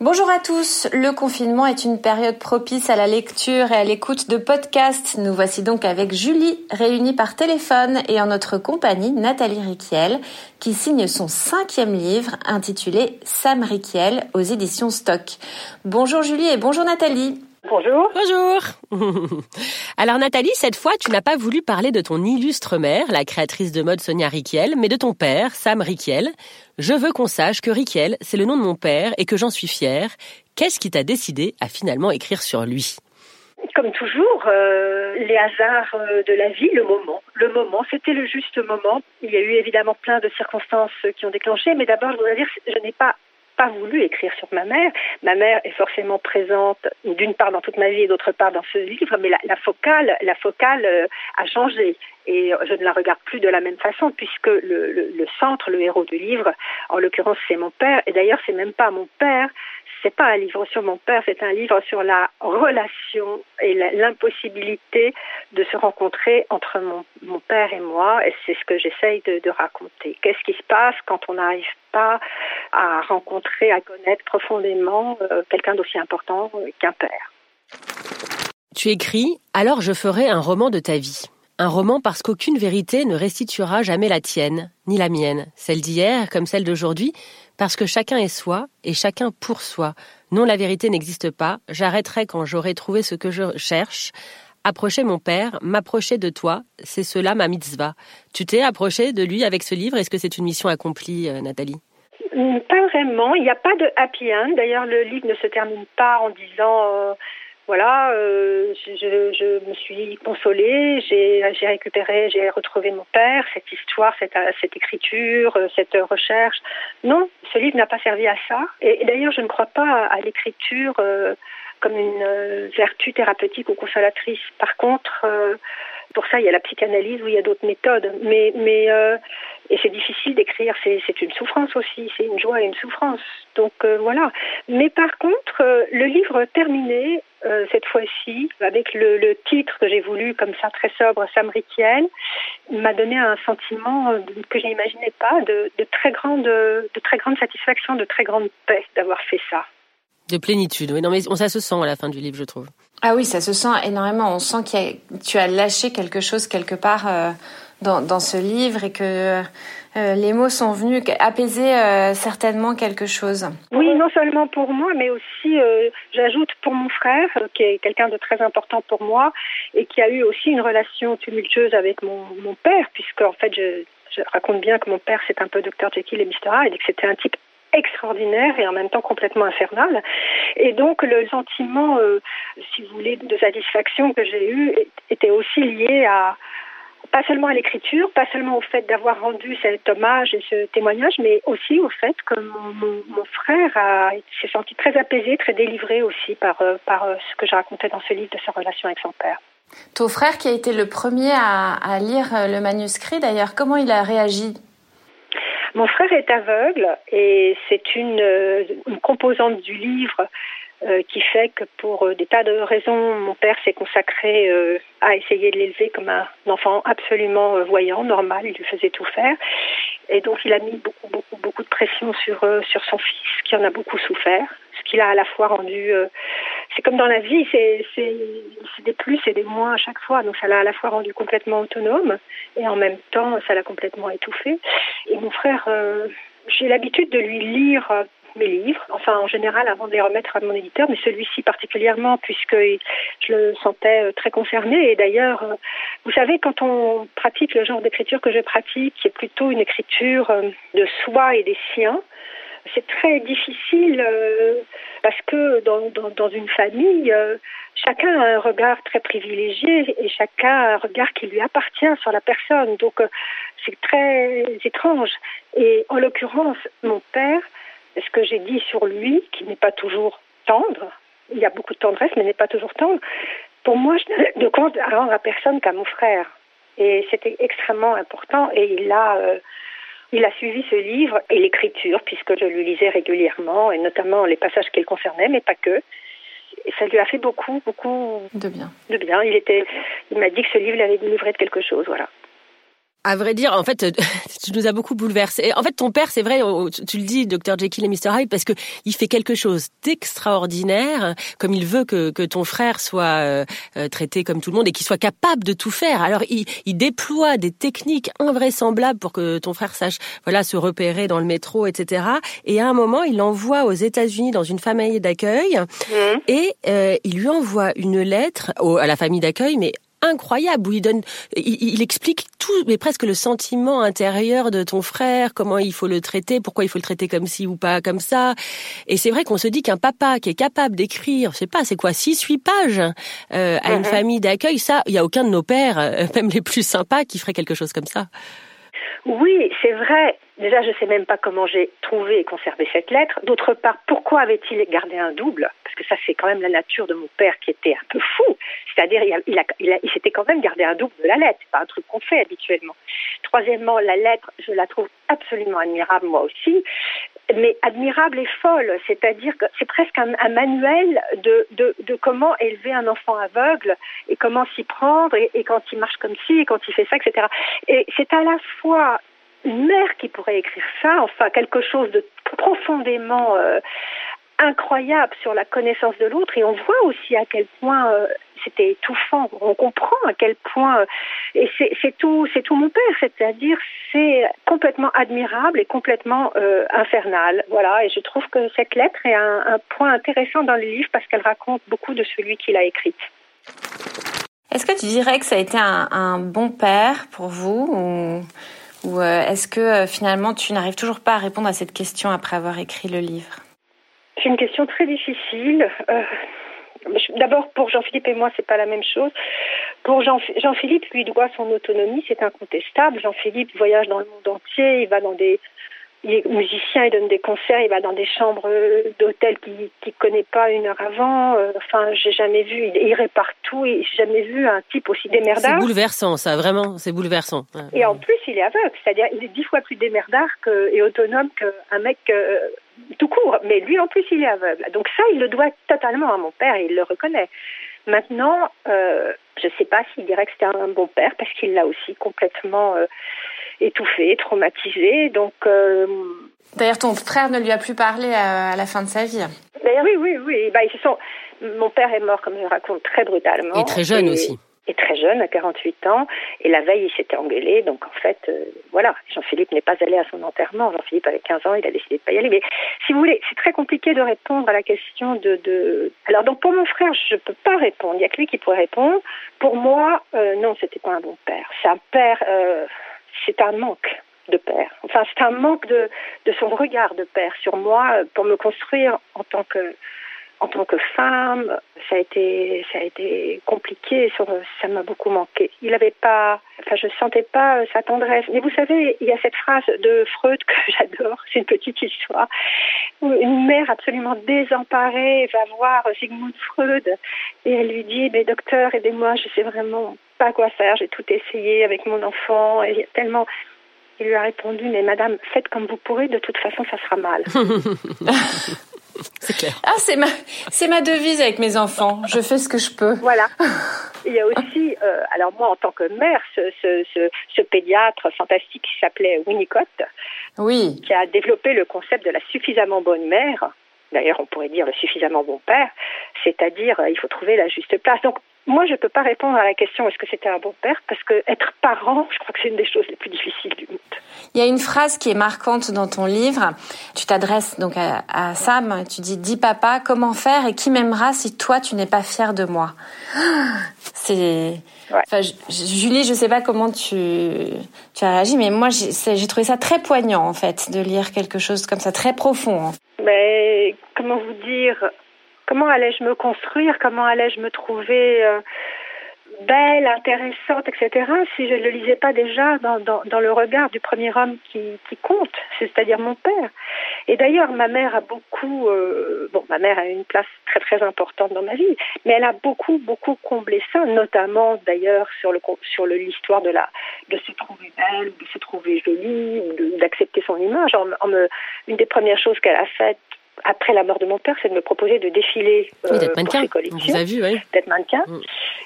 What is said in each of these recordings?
Bonjour à tous, le confinement est une période propice à la lecture et à l'écoute de podcasts. Nous voici donc avec Julie, réunie par téléphone et en notre compagnie Nathalie Riquiel, qui signe son cinquième livre intitulé Sam Riquiel aux éditions Stock. Bonjour Julie et bonjour Nathalie. Bonjour. Bonjour Alors Nathalie, cette fois, tu n'as pas voulu parler de ton illustre mère, la créatrice de mode Sonia Riquiel, mais de ton père, Sam Riquiel. Je veux qu'on sache que Riquiel, c'est le nom de mon père et que j'en suis fière. Qu'est-ce qui t'a décidé à finalement écrire sur lui? Comme toujours, euh, les hasards euh, de la vie, le moment. Le moment, c'était le juste moment. Il y a eu évidemment plein de circonstances qui ont déclenché, mais d'abord, je voudrais dire, je n'ai pas pas voulu écrire sur ma mère. Ma mère est forcément présente d'une part dans toute ma vie et d'autre part dans ce livre, mais la, focale, la focale euh, a changé et je ne la regarde plus de la même façon puisque le, le, le centre, le héros du livre, en l'occurrence c'est mon père. Et d'ailleurs c'est même pas mon père, c'est pas un livre sur mon père, c'est un livre sur la relation et l'impossibilité de se rencontrer entre mon, père et moi. Et c'est ce que j'essaye de, raconter. Qu'est-ce qui se passe quand on n'arrive pas à rencontrer, à connaître profondément euh, quelqu'un d'aussi important qu'un père? Tu écris Alors je ferai un roman de ta vie. Un roman parce qu'aucune vérité ne restituera jamais la tienne, ni la mienne, celle d'hier comme celle d'aujourd'hui, parce que chacun est soi et chacun pour soi. Non, la vérité n'existe pas. J'arrêterai quand j'aurai trouvé ce que je cherche. Approcher mon père, m'approcher de toi, c'est cela ma mitzvah. Tu t'es approché de lui avec ce livre Est-ce que c'est une mission accomplie, euh, Nathalie? Pas vraiment. Il n'y a pas de happy end. D'ailleurs, le livre ne se termine pas en disant. Euh voilà, euh, je, me suis consolée, j'ai récupéré, j'ai retrouvé mon père, cette histoire, cette, cette écriture, cette recherche. Non, ce livre n'a pas servi à ça. Et, et d'ailleurs, je ne crois pas à, l'écriture euh, comme une euh, vertu thérapeutique ou consolatrice. Par contre, euh, pour ça, il y a la psychanalyse ou il y a d'autres méthodes. Mais, mais euh, et c'est difficile d'écrire, c'est une souffrance aussi, c'est une joie et une souffrance. Donc euh, voilà. Mais par contre, euh, le livre terminé, cette fois-ci, avec le, titre que j'ai voulu comme ça très sobre, Sam m'a donné un sentiment que je n'imaginais pas, de, de, très grande, de très grande satisfaction, de très grande paix d'avoir fait ça. De plénitude, oui. Non, mais ça se sent à la fin du livre, je trouve. Ah oui, ça se sent énormément. On sent que tu as lâché quelque chose quelque part euh, dans, dans, ce livre et que euh, les mots sont venus apaiser euh, certainement quelque chose. Oui, non seulement pour moi, mais aussi, euh, j'ajoute pour mon frère, qui est quelqu'un de très important pour moi et qui a eu aussi une relation tumultueuse avec mon, mon père, puisque en fait, je, raconte bien que mon père, c'est un peu Dr Jekyll et Mr et que c'était un type extraordinaire et en même temps complètement infernal. Et donc le sentiment, euh, si vous voulez, de satisfaction que j'ai eu était aussi lié à pas seulement à l'écriture, pas seulement au fait d'avoir rendu cet hommage et ce témoignage, mais aussi au fait que mon, mon, mon frère s'est senti très apaisé, très délivré aussi par, euh, par ce que je racontais dans ce livre de sa relation avec son père. Ton frère qui a été le premier à lire le manuscrit, d'ailleurs, comment il a réagi? Mon frère est aveugle et c'est une, une, composante du livre euh, qui fait que pour euh, des tas de raisons, mon père s'est consacré euh, à essayer de l'élever comme un enfant absolument voyant, normal, il lui faisait tout faire. Et donc il a mis beaucoup, beaucoup, beaucoup de pression sur, sur son fils, qui en a beaucoup souffert, qu'il a à la fois rendu... c'est comme dans la vie, c'est des plus et des moins à chaque fois, donc ça l'a à la fois rendu complètement autonome, et en même temps, ça l'a complètement étouffé. Et mon frère, euh, j'ai l'habitude de lui lire mes livres, enfin en général avant de les remettre à mon éditeur, mais celui-ci particulièrement puisque je le sentais très concerné. Et d'ailleurs, vous savez, quand on pratique le genre d'écriture que je pratique, qui est plutôt une écriture de soi et des siens, c'est très difficile euh, parce que dans, une famille, euh, chacun a un regard très privilégié et chacun a un regard qui lui appartient sur la personne. Donc euh, c'est très étrange. Et en l'occurrence, mon père, ce que j'ai dit sur lui, qui n'est pas toujours tendre, il y a beaucoup de tendresse, mais n'est pas toujours tendre, pour moi, je ne compte à rendre à personne qu'à mon frère. Et c'était extrêmement important. Et il a, euh, il a suivi ce livre et l'écriture, puisque je le lisais régulièrement, et notamment les passages qui le concernaient, mais pas que. Et ça lui a fait beaucoup, beaucoup de bien. De bien. Il était, il m'a dit que ce livre l'avait délivré de quelque chose, voilà. À vrai dire, en fait, tu nous as beaucoup bouleversé. En fait, ton père, c'est vrai, tu le dis, Dr Jekyll et Mr Hyde, parce que il fait quelque chose d'extraordinaire, comme il veut que, que ton frère soit euh, euh, traité comme tout le monde et qu'il soit capable de tout faire. Alors, il, il, déploie des techniques invraisemblables pour que ton frère sache, voilà, se repérer dans le métro, etc. Et à un moment, il l'envoie aux États-Unis dans une famille d'accueil mmh. et euh, il lui envoie une lettre à la famille d'accueil, mais incroyable où il donne, il, explique tout, mais presque le sentiment intérieur de ton frère, comment il faut le traiter, pourquoi il faut le traiter comme ci ou pas comme ça. Et c'est vrai qu'on se dit qu'un papa qui est capable d'écrire, je sais pas, c'est quoi, six, huit pages euh, à une famille d'accueil, ça, il y a aucun de nos pères, euh, même les plus sympas, qui ferait quelque chose comme ça. Oui, c'est vrai. Déjà, je ne sais même pas comment j'ai trouvé et conservé cette lettre. D'autre part, pourquoi avait-il gardé un double? Parce que ça, c'est quand même la nature de mon père qui était un peu fou. C'est-à-dire, il, s'était quand même gardé un double de la lettre. C'est pas un truc qu'on fait habituellement. Troisièmement, la lettre, je la trouve absolument admirable, moi aussi, mais admirable et folle. C'est-à-dire que c'est presque un, manuel de, comment élever un enfant aveugle et comment s'y prendre et, et quand il marche comme ci et quand il fait ça, etc. Et c'est à la fois une mère qui pourrait écrire ça, enfin quelque chose de profondément euh, incroyable sur la connaissance de l'autre et on voit aussi à quel point euh, c'était étouffant. On comprend à quel point euh, et c'est tout, tout mon père, c'est-à-dire c'est complètement admirable et complètement infernal. Voilà, et je trouve que cette lettre est un, un point intéressant dans le livre parce qu'elle raconte beaucoup de celui qui l'a écrite. Est-ce que tu dirais que ça a été un, un bon père pour vous ou ou euh, est-ce que euh, finalement tu n'arrives toujours pas à répondre à cette question après avoir écrit le livre? C'est une question très difficile. Euh, d'abord, pour Jean-Philippe et moi, c'est pas la même chose. Pour Jean-Philippe, lui doit son autonomie, c'est incontestable. Jean-Philippe voyage dans le monde entier, il va dans des il est musicien, il donne des concerts, il va dans des chambres d'hôtel qu'il ne connaît pas une heure avant. Euh, enfin, j'ai jamais vu, il irait partout j'ai jamais vu un type aussi démerdard. C'est bouleversant, ça, vraiment, c'est bouleversant. Et en plus, il est aveugle, c'est-à-dire il est dix fois plus démerdard que, et autonome qu'un mec euh, tout court. Mais lui, en plus, il est aveugle. Donc ça, il le doit totalement à mon père et il le reconnaît. Maintenant, euh, je ne sais pas s'il dirait que c'était un bon père parce qu'il l'a aussi complètement étouffé, traumatisé. Donc. Euh, D'ailleurs, ton frère ne lui a plus parlé à, la fin de sa vie. Ben oui, oui, oui. Bah, ils se sont... Mon père est mort, comme je raconte, très brutalement. Et très jeune aussi. Et très jeune, à 48 ans. Et la veille, il s'était engueulé. Donc, en fait, euh, voilà, Jean-Philippe n'est pas allé à son enterrement. Jean-Philippe avait 15 ans, il a décidé de pas y aller. Mais si vous voulez, c'est très compliqué de répondre à la question de... de... Alors, donc, pour mon frère, je ne peux pas répondre. Il n'y a que lui qui pourrait répondre. Pour moi, euh, non, c'était pas un bon père. C'est un père... Euh, c'est un manque de père. Enfin, c'est un manque de, de son regard de père sur moi euh, pour me construire en tant que en tant que femme, ça a été ça a été compliqué, ça m'a beaucoup manqué. Il n'avait pas, enfin je sentais pas euh, sa tendresse. Mais vous savez, il y a cette phrase de Freud que j'adore, c'est une petite histoire. Où une mère absolument désemparée va voir Sigmund Freud et elle lui dit "Mais docteur, aidez-moi, je sais vraiment pas quoi faire, j'ai tout essayé avec mon enfant et tellement il lui a répondu mais madame, faites comme vous pourrez, de toute façon ça sera mal. c'est clair. Ah, c'est ma, c'est ma devise avec mes enfants. Je fais ce que je peux. Voilà. Il y a aussi, euh, alors moi en tant que mère, ce, ce, ce, ce pédiatre fantastique qui s'appelait Winnicott, oui. qui a développé le concept de la suffisamment bonne mère. D'ailleurs, on pourrait dire le suffisamment bon père, c'est-à-dire euh, il faut trouver la juste place. Donc moi, je ne peux pas répondre à la question est-ce que c'était un bon père? Parce que être parent, je crois que c'est une des choses les plus difficiles du monde. Il y a une phrase qui est marquante dans ton livre. Tu t'adresses donc à, Sam. Tu dis dis papa, comment faire et qui m'aimera si toi tu n'es pas fier de moi? C'est Enfin, Julie, je sais pas comment tu, tu as réagi, mais moi, j'ai trouvé ça très poignant, en fait, de lire quelque chose comme ça, très profond. Mais comment vous dire? Comment allais-je me construire, comment allais-je me trouver euh, belle, intéressante, etc., si je ne le lisais pas déjà dans, le regard du premier homme qui, compte, c'est-à-dire mon père. Et d'ailleurs, ma mère a beaucoup, euh, bon, ma mère a une place très très importante dans ma vie, mais elle a beaucoup beaucoup comblé ça, notamment d'ailleurs sur le sur l'histoire de de se trouver belle, de se trouver jolie, d'accepter son image. En, une des premières choses qu'elle a faites après la mort de mon père, c'est de me proposer de défiler euh, mannequin. Pour ses Vous vu, oui. D'être mannequin. Mm.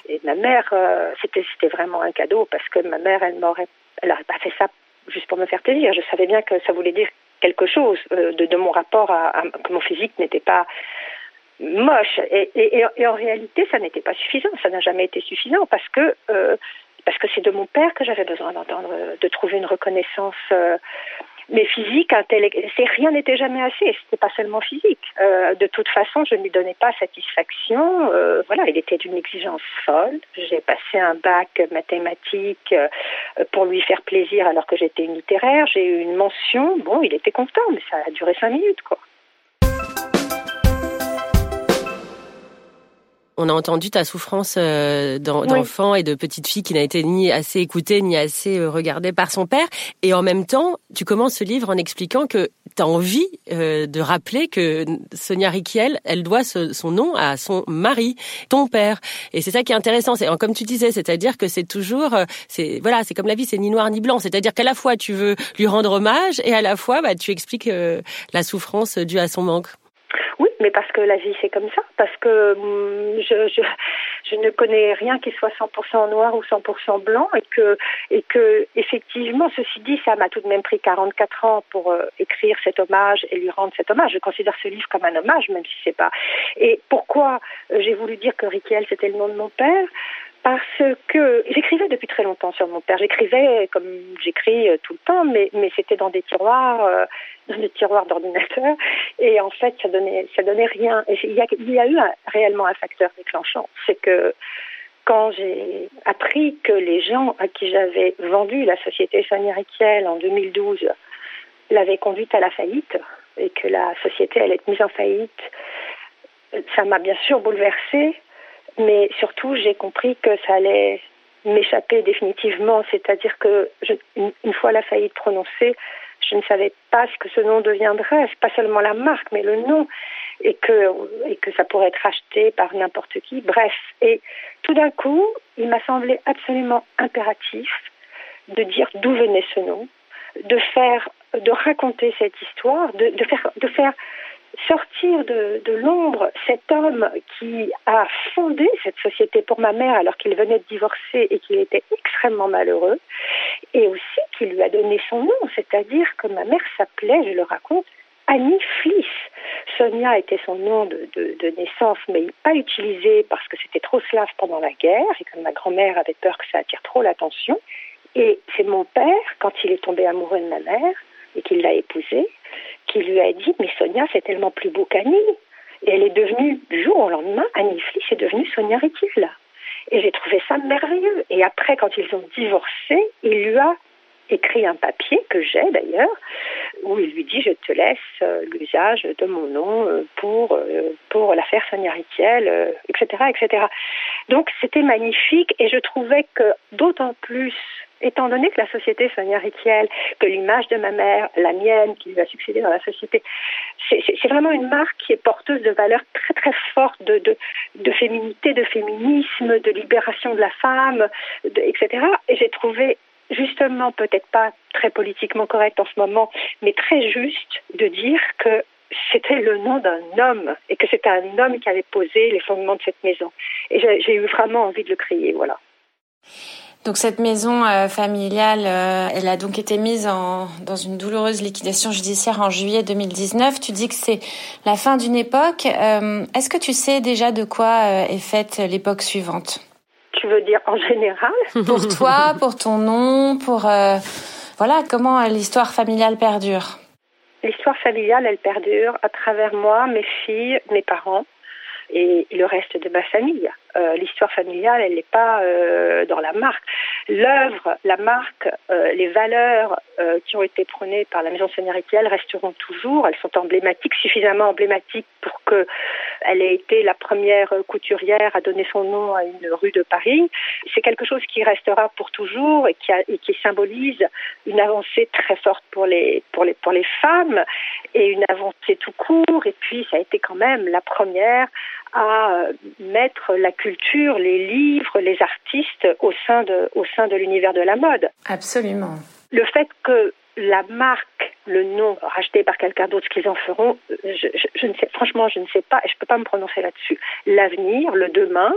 Et ma mère, euh, c'était c'était vraiment un cadeau parce que ma mère, elle m'aurait, elle n'aurait pas fait ça juste pour me faire plaisir. Je savais bien que ça voulait dire quelque chose euh, de, de, mon rapport à, que mon physique n'était pas moche. Et, et, et, en réalité, ça n'était pas suffisant. Ça n'a jamais été suffisant parce que euh, parce que c'est de mon père que j'avais besoin d'entendre, de trouver une reconnaissance. Mais physique, c'est rien n'était jamais assez. C'était pas seulement physique. Euh, de toute façon, je ne lui donnais pas satisfaction. Euh, voilà, il était d'une exigence folle. J'ai passé un bac mathématique euh, pour lui faire plaisir alors que j'étais littéraire. J'ai eu une mention. Bon, il était content, mais ça a duré cinq minutes, quoi. On a entendu ta souffrance euh, d'enfant et de petite fille qui n'a été ni assez écoutée ni assez euh, regardée par son père. Et en même temps, tu commences ce livre en expliquant que tu as envie euh, de rappeler que Sonia Riquiel, elle doit son nom à son mari, ton père. Et c'est ça qui est intéressant. C'est comme tu disais, c'est-à-dire que c'est toujours, c'est voilà, c'est comme la vie, c'est ni noir ni blanc. C'est-à-dire qu'à la fois tu veux lui rendre hommage et à la fois bah, tu expliques la souffrance due à son manque. Mais parce que la vie c'est comme ça, parce que hum, je, je, ne connais rien qui soit 100% noir ou 100% blanc et que et que effectivement, ceci dit, ça m'a tout de même pris 44 ans pour euh, écrire cet hommage et lui rendre cet hommage. Je considère ce livre comme un hommage, même si c'est pas. Et pourquoi euh, j'ai voulu dire que Riquel c'était le nom de mon père? Parce que j'écrivais depuis très longtemps sur mon père. J'écrivais comme j'écris euh, tout le temps, mais, c'était dans des tiroirs, euh, dans des tiroirs d'ordinateur, et en fait ça donnait ça donnait rien. Il y a, eu réellement un facteur déclenchant, c'est que quand j'ai appris que les gens à qui j'avais vendu la société Sonia Riquiel en 2012 l'avaient conduite à la faillite et que la société allait être mise en faillite, ça m'a bien sûr bouleversée mais surtout j'ai compris que ça allait m'échapper définitivement, c'est-à-dire que une, fois la faillite prononcée, je ne savais pas ce que ce nom deviendrait, pas seulement la marque, mais le nom, et que, et que ça pourrait être acheté par n'importe qui. Bref, et tout d'un coup, il m'a semblé absolument impératif de dire d'où venait ce nom, de faire, de raconter cette histoire, de faire, de faire sortir de, l'ombre cet homme qui a fondé cette société pour ma mère alors qu'il venait de divorcer et qu'il était extrêmement malheureux, et aussi qui lui a donné son nom, c'est-à-dire que ma mère s'appelait, je le raconte, Annie Fliss. Sonia était son nom de, de, de naissance, mais pas utilisé parce que c'était trop slave pendant la guerre et que ma grand-mère avait peur que ça attire trop l'attention. Et c'est mon père, quand il est tombé amoureux de ma mère et qu'il l'a épousée, qui lui a dit Mais Sonia, c'est tellement plus beau qu'Annie. Et elle est devenue, du jour au lendemain, Annie Fliss est devenue Sonia Ritil. Et j'ai trouvé ça merveilleux. Et après, quand ils ont divorcé, il lui a écrit un papier que j'ai d'ailleurs, où il lui dit je te laisse euh, l'usage de mon nom euh, pour euh, pour l'affaire Sonia Riquiel, etc., etc. Donc c'était magnifique et je trouvais que d'autant plus étant donné que la société Sonia Riquiel, que l'image de ma mère, la mienne, qui lui a succédé dans la société, c'est vraiment une marque qui est porteuse de valeurs très très fortes de, féminité, de féminisme, de libération de la femme, etc. Et j'ai trouvé justement peut-être pas très politiquement correct en ce moment, mais très juste de dire que c'était le nom d'un homme et que c'était un homme qui avait posé les fondements de cette maison. Et j'ai eu vraiment envie de le crier, voilà. Donc cette maison euh, familiale, euh, elle a donc été mise en, dans une douloureuse liquidation judiciaire en juillet 2019. Tu dis que c'est la fin d'une époque. Euh, est-ce que tu sais déjà de quoi est faite l'époque suivante? Tu veux dire en général? Pour toi, pour ton nom, pour voilà comment l'histoire familiale perdure? L'histoire familiale, elle perdure à travers moi, mes filles, mes parents et le reste de ma famille. Euh, l'histoire familiale, elle n'est pas euh, dans la marque. L'œuvre, la marque, euh, les valeurs qui ont été prônées par la maison Seigneur-Riquiel resteront toujours. Elles sont emblématiques, suffisamment emblématiques pour que elle ait été la première couturière à donner son nom à une rue de Paris. C'est quelque chose qui restera pour toujours et qui, et qui symbolise une avancée très forte pour les, pour les, pour les femmes et une avancée tout court. Et puis, ça a été quand même la première à mettre la culture, les livres, les artistes au sein de, au sein de l'univers de la mode. Absolument. Le fait que la marque, le nom racheté par quelqu'un d'autre, ce qu'ils en feront, je, je, ne sais, franchement, je ne sais pas et je ne peux pas me prononcer là-dessus. L'avenir, le demain,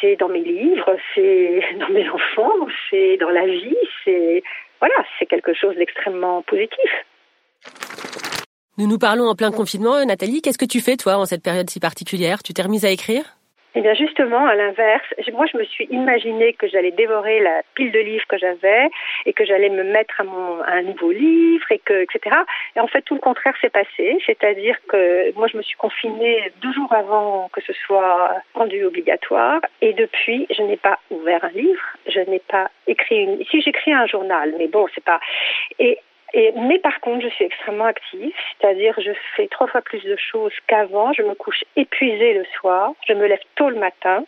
c'est dans mes livres, c'est dans mes enfants, c'est dans la vie, c'est voilà, c'est quelque chose d'extrêmement positif. Nous nous parlons en plein confinement. Nathalie, qu'est-ce que tu fais, toi, en cette période si particulière? Tu t'es remise à écrire? Eh bien justement, à l'inverse, moi je me suis imaginé que j'allais dévorer la pile de livres que j'avais et que j'allais me mettre à, mon, à un nouveau livre et que etc. Et en fait tout le contraire s'est passé, c'est-à-dire que moi je me suis confinée deux jours avant que ce soit rendu obligatoire et depuis je n'ai pas ouvert un livre, je n'ai pas écrit une. Si j'écris un journal, mais bon c'est pas. Et et, mais par contre, je suis extrêmement active, c'est-à-dire je fais trois fois plus de choses qu'avant. Je me couche épuisée le soir, je me lève tôt le matin.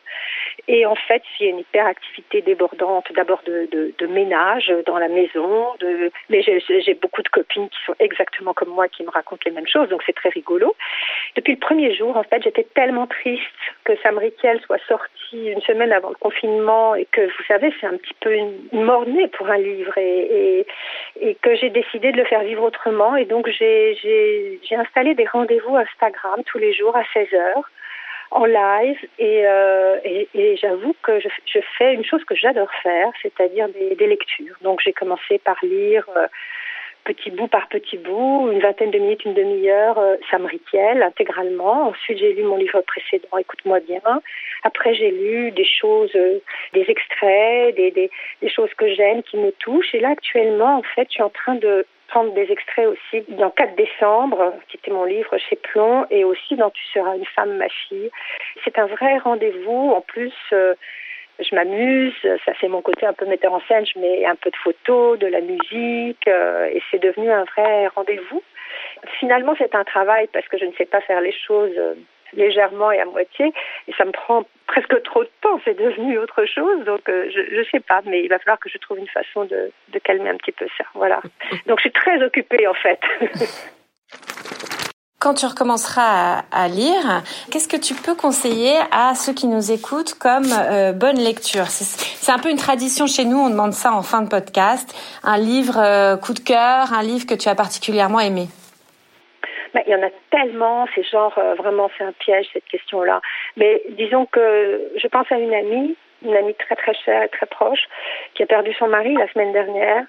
Et en fait, il y a une hyperactivité débordante, d'abord de, de, de, ménage dans la maison, de, mais j'ai beaucoup de copines qui sont exactement comme moi, qui me racontent les mêmes choses, donc c'est très rigolo. Depuis le premier jour, en fait, j'étais tellement triste que Sam Riquel soit sorti une semaine avant le confinement et que, vous savez, c'est un petit peu une, mornée pour un livre et, et, et que j'ai décidé décidé de le faire vivre autrement et donc j'ai installé des rendez-vous Instagram tous les jours à 16 heures en live et, euh, et, j'avoue que je, je, fais une chose que j'adore faire, c'est-à-dire des, des, lectures. Donc j'ai commencé par lire euh, petit bout par petit bout, une vingtaine de minutes, une demi-heure, euh, Sam Riquel intégralement. Ensuite j'ai lu mon livre précédent, Écoute-moi bien. Après j'ai lu des choses, euh, des extraits, des, des, des choses que j'aime, qui me touchent. Et là actuellement, en fait, je suis en train de prendre des extraits aussi dans 4 décembre, qui était mon livre chez Plomb, et aussi dans Tu seras une femme, ma fille. C'est un vrai rendez-vous. En plus, euh, je m'amuse, ça c'est mon côté un peu metteur en scène, je mets un peu de photos, de la musique, euh, et c'est devenu un vrai rendez-vous. Finalement, c'est un travail parce que je ne sais pas faire les choses euh, légèrement et à moitié, et ça me prend presque trop de temps, c'est devenu autre chose, donc euh, je ne sais pas, mais il va falloir que je trouve une façon de, de calmer un petit peu ça, voilà. Donc je suis très occupée en fait. Quand tu recommenceras à, lire, qu'est-ce que tu peux conseiller à ceux qui nous écoutent comme euh, bonne lecture? C'est un peu une tradition chez nous, on demande ça en fin de podcast. Un livre euh, coup de cœur, un livre que tu as particulièrement aimé? Il y en a tellement, c'est genre euh, vraiment c'est un piège cette question-là. Mais disons que je pense à une amie, une amie très très chère et très proche, qui a perdu son mari la semaine dernière.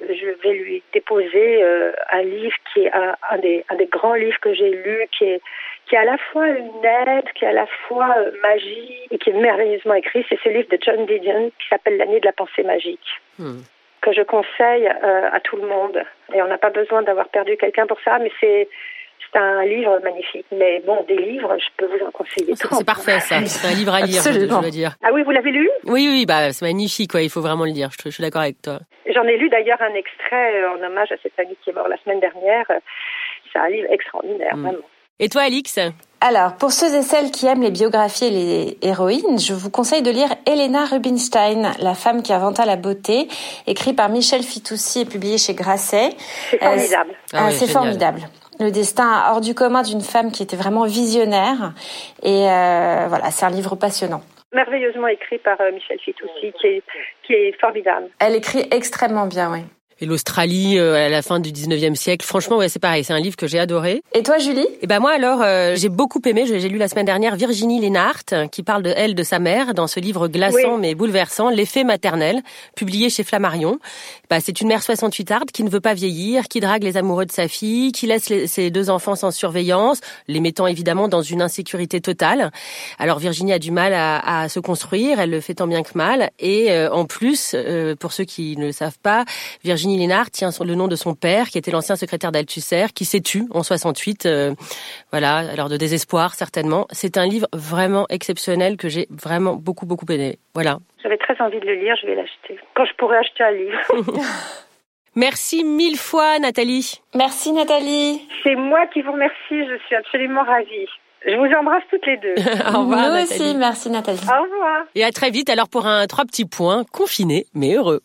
Je vais lui déposer euh, un livre qui est un, un, des, un des grands livres que j'ai lu, qui est qui est à la fois une aide, qui est à la fois euh, magie et qui est merveilleusement écrit. C'est ce livre de John Didion qui s'appelle L'année de la pensée magique. Hmm. que je conseille euh, à tout le monde. Et on n'a pas besoin d'avoir perdu quelqu'un pour ça, mais c'est c'est un livre magnifique. Mais bon, des livres, je peux vous en conseiller C'est parfait, ça. C'est un livre à lire, je, veux dire. Ah oui, vous l'avez lu? Oui, oui, bah, c'est magnifique, quoi. Il faut vraiment le lire. Je, je suis d'accord avec toi. J'en ai lu d'ailleurs un extrait euh, en hommage à cette amie qui est morte la semaine dernière. C'est un livre extraordinaire, mm. vraiment. Et toi, Alix? Alors, pour ceux et celles qui aiment les biographies et les héroïnes, je vous conseille de lire Elena Rubinstein, La femme qui inventa la beauté, écrit par Michel Fitoussi et publié chez Grasset. C'est formidable. Euh, ah c'est formidable le destin hors du commun d'une femme qui était vraiment visionnaire. Et euh, voilà, c'est un livre passionnant. Merveilleusement écrit par euh, Michel Fitoussi, qui est, qui est formidable. Elle écrit extrêmement bien, oui et l'Australie euh, à la fin du 19e siècle. Franchement, ouais, c'est pareil, c'est un livre que j'ai adoré. Et toi, Julie? Et eh ben moi alors, euh, j'ai beaucoup aimé. J'ai lu la semaine dernière Virginie Lénart qui parle de elle, de sa mère, dans ce livre glaçant mais bouleversant, L'effet maternel, publié chez Flammarion. Bah, c'est une mère 68 arde qui ne veut pas vieillir, qui drague les amoureux de sa fille, qui laisse ses deux enfants sans surveillance, les mettant évidemment dans une insécurité totale. Alors Virginie a du mal à, à se construire, elle le fait tant bien que mal, et euh, en plus, pour ceux qui ne le savent pas, Virginie Virginie Lénard tient le nom de son père, qui était l'ancien secrétaire d'Althusser, qui s'est tué en 68, euh, voilà, alors de désespoir certainement. C'est un livre vraiment exceptionnel que j'ai vraiment beaucoup beaucoup aimé. Voilà. J'avais très envie de le lire, je vais l'acheter. Quand je pourrai acheter un livre. Merci mille fois Nathalie. Merci Nathalie. C'est moi qui vous remercie, je suis absolument ravie. Je vous embrasse toutes les deux. Au revoir. Nous aussi, merci Nathalie. Au revoir. Et à très vite alors pour un trois petits points, confiné mais heureux.